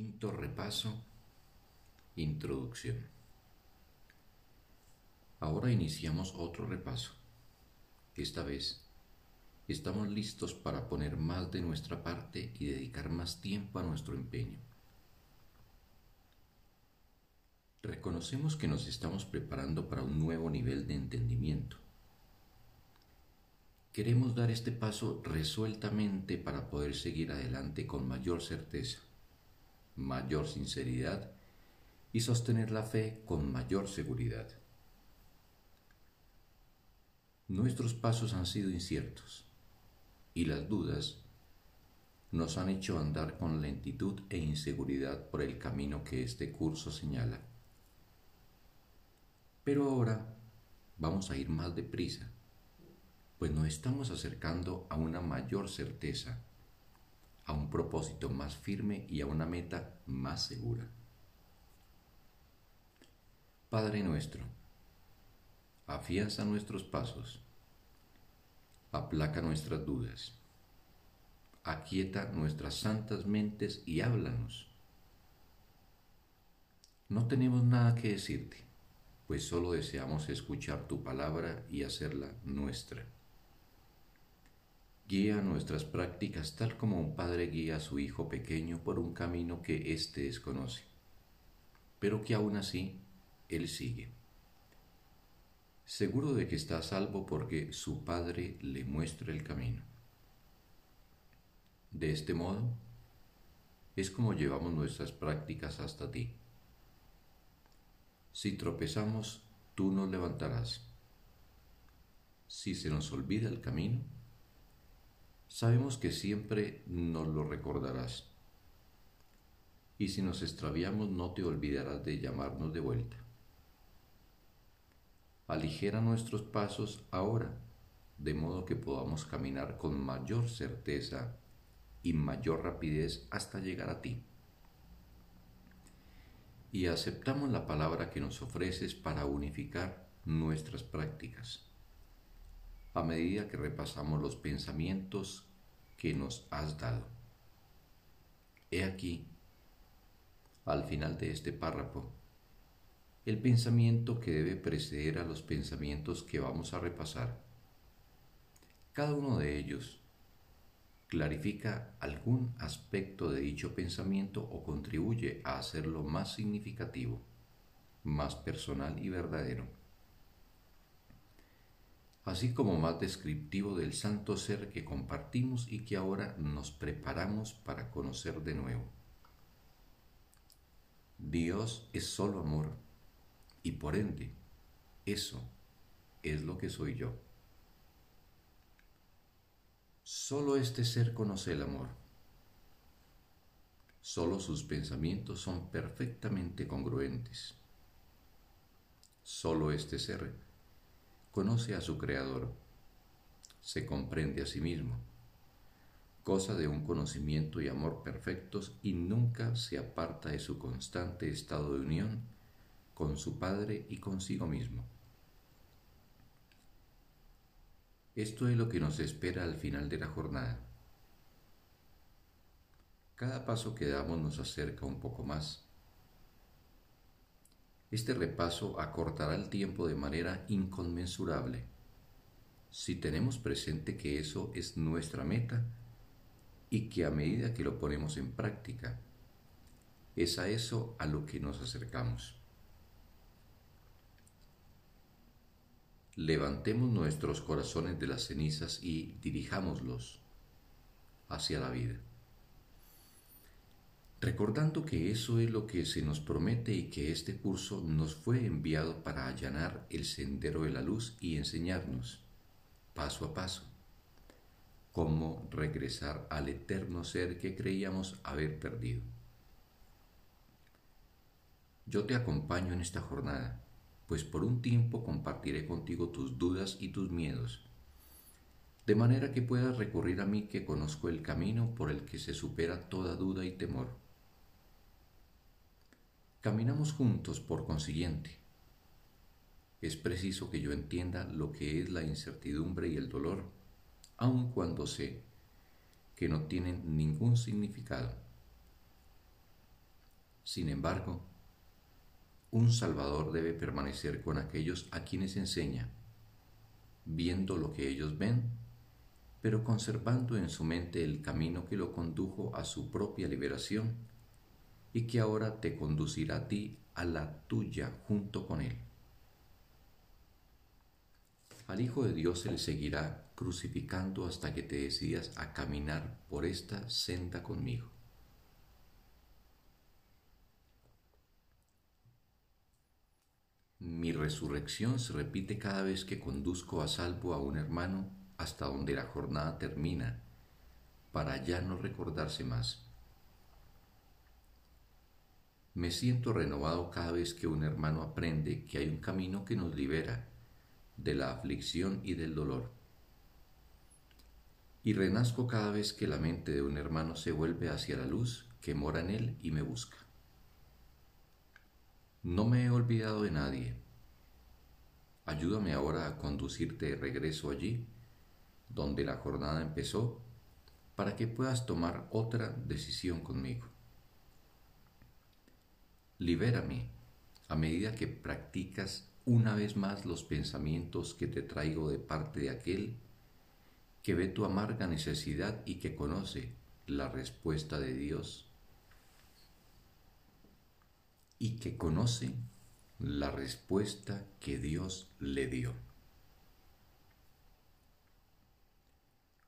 Quinto repaso. Introducción. Ahora iniciamos otro repaso. Esta vez estamos listos para poner más de nuestra parte y dedicar más tiempo a nuestro empeño. Reconocemos que nos estamos preparando para un nuevo nivel de entendimiento. Queremos dar este paso resueltamente para poder seguir adelante con mayor certeza, mayor sinceridad y sostener la fe con mayor seguridad. Nuestros pasos han sido inciertos y las dudas nos han hecho andar con lentitud e inseguridad por el camino que este curso señala. Pero ahora vamos a ir más deprisa, pues nos estamos acercando a una mayor certeza, a un propósito más firme y a una meta más segura. Padre nuestro, afianza nuestros pasos, aplaca nuestras dudas, aquieta nuestras santas mentes y háblanos. No tenemos nada que decirte, pues solo deseamos escuchar tu palabra y hacerla nuestra. Guía nuestras prácticas tal como un padre guía a su hijo pequeño por un camino que éste desconoce, pero que aún así él sigue seguro de que está a salvo porque su Padre le muestra el camino. De este modo, es como llevamos nuestras prácticas hasta ti. Si tropezamos, tú nos levantarás. Si se nos olvida el camino, sabemos que siempre nos lo recordarás. Y si nos extraviamos, no te olvidarás de llamarnos de vuelta aligera nuestros pasos ahora, de modo que podamos caminar con mayor certeza y mayor rapidez hasta llegar a ti. Y aceptamos la palabra que nos ofreces para unificar nuestras prácticas. A medida que repasamos los pensamientos que nos has dado. He aquí, al final de este párrafo, el pensamiento que debe preceder a los pensamientos que vamos a repasar. Cada uno de ellos clarifica algún aspecto de dicho pensamiento o contribuye a hacerlo más significativo, más personal y verdadero, así como más descriptivo del santo ser que compartimos y que ahora nos preparamos para conocer de nuevo. Dios es solo amor y por ende, eso es lo que soy yo. Solo este ser conoce el amor. Solo sus pensamientos son perfectamente congruentes. Solo este ser conoce a su Creador, se comprende a sí mismo, goza de un conocimiento y amor perfectos y nunca se aparta de su constante estado de unión con su Padre y consigo mismo. Esto es lo que nos espera al final de la jornada. Cada paso que damos nos acerca un poco más. Este repaso acortará el tiempo de manera inconmensurable si tenemos presente que eso es nuestra meta y que a medida que lo ponemos en práctica, es a eso a lo que nos acercamos. levantemos nuestros corazones de las cenizas y dirijámoslos hacia la vida. Recordando que eso es lo que se nos promete y que este curso nos fue enviado para allanar el sendero de la luz y enseñarnos, paso a paso, cómo regresar al eterno ser que creíamos haber perdido. Yo te acompaño en esta jornada pues por un tiempo compartiré contigo tus dudas y tus miedos, de manera que puedas recurrir a mí que conozco el camino por el que se supera toda duda y temor. Caminamos juntos por consiguiente. Es preciso que yo entienda lo que es la incertidumbre y el dolor, aun cuando sé que no tienen ningún significado. Sin embargo, un Salvador debe permanecer con aquellos a quienes enseña, viendo lo que ellos ven, pero conservando en su mente el camino que lo condujo a su propia liberación y que ahora te conducirá a ti a la tuya junto con él. Al Hijo de Dios se le seguirá crucificando hasta que te decidas a caminar por esta senda conmigo. Mi resurrección se repite cada vez que conduzco a salvo a un hermano hasta donde la jornada termina, para ya no recordarse más. Me siento renovado cada vez que un hermano aprende que hay un camino que nos libera de la aflicción y del dolor. Y renazco cada vez que la mente de un hermano se vuelve hacia la luz que mora en él y me busca. No me he olvidado de nadie. Ayúdame ahora a conducirte de regreso allí, donde la jornada empezó, para que puedas tomar otra decisión conmigo. Libérame a medida que practicas una vez más los pensamientos que te traigo de parte de aquel que ve tu amarga necesidad y que conoce la respuesta de Dios y que conoce la respuesta que Dios le dio.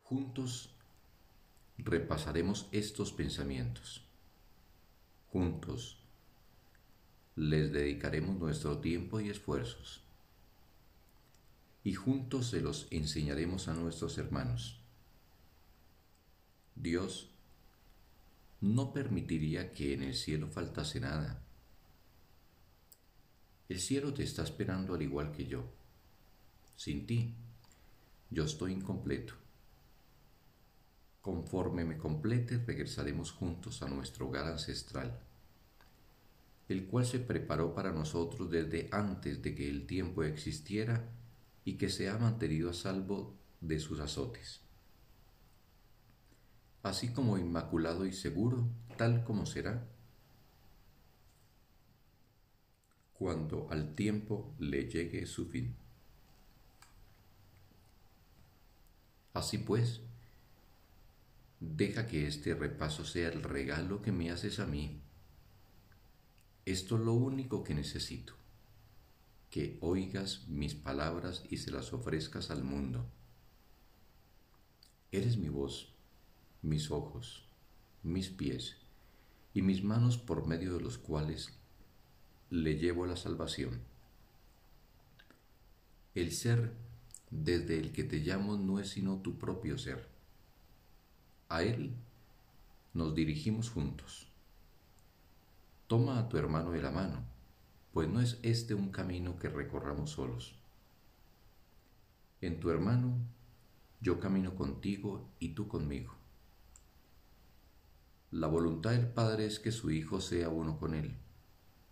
Juntos repasaremos estos pensamientos. Juntos les dedicaremos nuestro tiempo y esfuerzos. Y juntos se los enseñaremos a nuestros hermanos. Dios no permitiría que en el cielo faltase nada el cielo te está esperando al igual que yo. Sin ti, yo estoy incompleto. Conforme me complete, regresaremos juntos a nuestro hogar ancestral, el cual se preparó para nosotros desde antes de que el tiempo existiera y que se ha mantenido a salvo de sus azotes. Así como inmaculado y seguro, tal como será, cuando al tiempo le llegue su fin. Así pues, deja que este repaso sea el regalo que me haces a mí. Esto es lo único que necesito, que oigas mis palabras y se las ofrezcas al mundo. Eres mi voz, mis ojos, mis pies y mis manos por medio de los cuales le llevo la salvación. El ser desde el que te llamo no es sino tu propio ser. A Él nos dirigimos juntos. Toma a tu hermano de la mano, pues no es este un camino que recorramos solos. En tu hermano yo camino contigo y tú conmigo. La voluntad del Padre es que su Hijo sea uno con Él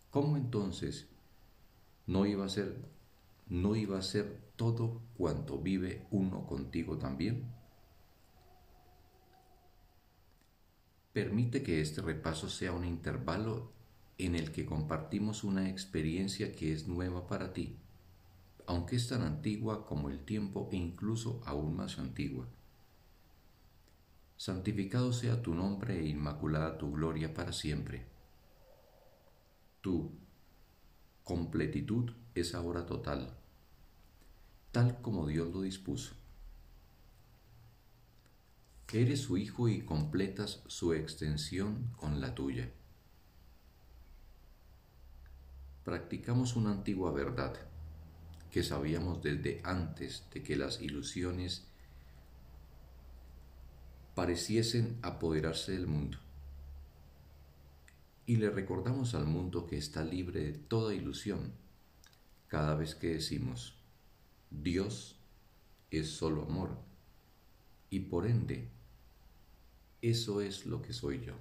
¿Cómo entonces no iba a ser no iba a ser todo cuanto vive uno contigo también? Permite que este repaso sea un intervalo en el que compartimos una experiencia que es nueva para ti, aunque es tan antigua como el tiempo e incluso aún más antigua. Santificado sea tu nombre e inmaculada tu gloria para siempre. Tu completitud es ahora total, tal como Dios lo dispuso. Eres su hijo y completas su extensión con la tuya. Practicamos una antigua verdad que sabíamos desde antes de que las ilusiones pareciesen apoderarse del mundo y le recordamos al mundo que está libre de toda ilusión cada vez que decimos, Dios es solo amor y por ende, eso es lo que soy yo.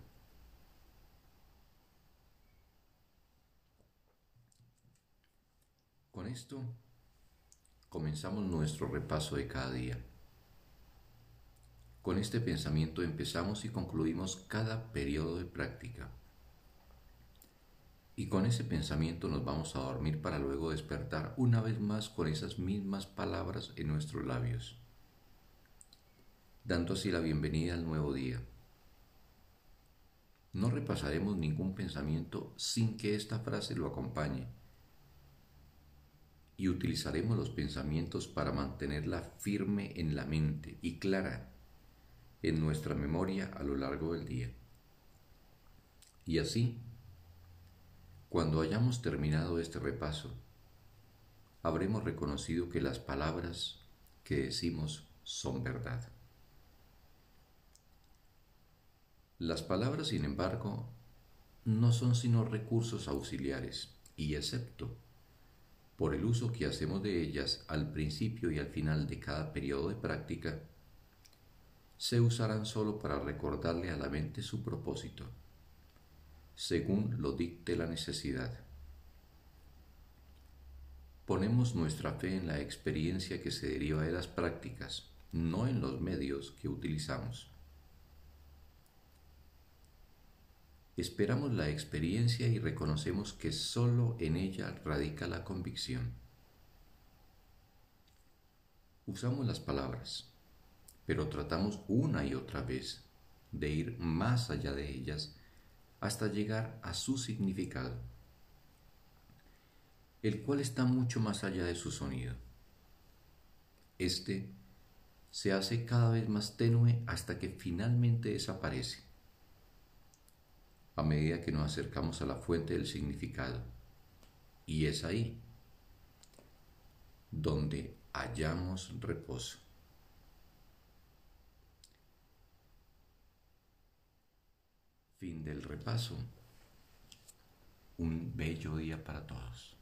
Esto comenzamos nuestro repaso de cada día. Con este pensamiento empezamos y concluimos cada periodo de práctica. Y con ese pensamiento nos vamos a dormir para luego despertar una vez más con esas mismas palabras en nuestros labios, dando así la bienvenida al nuevo día. No repasaremos ningún pensamiento sin que esta frase lo acompañe y utilizaremos los pensamientos para mantenerla firme en la mente y clara en nuestra memoria a lo largo del día. Y así cuando hayamos terminado este repaso, habremos reconocido que las palabras que decimos son verdad. Las palabras, sin embargo, no son sino recursos auxiliares y excepto por el uso que hacemos de ellas al principio y al final de cada periodo de práctica, se usarán solo para recordarle a la mente su propósito según lo dicte la necesidad. Ponemos nuestra fe en la experiencia que se deriva de las prácticas, no en los medios que utilizamos. Esperamos la experiencia y reconocemos que sólo en ella radica la convicción. Usamos las palabras, pero tratamos una y otra vez de ir más allá de ellas hasta llegar a su significado, el cual está mucho más allá de su sonido. Este se hace cada vez más tenue hasta que finalmente desaparece, a medida que nos acercamos a la fuente del significado. Y es ahí donde hallamos reposo. Fin del repaso. Un bello día para todos.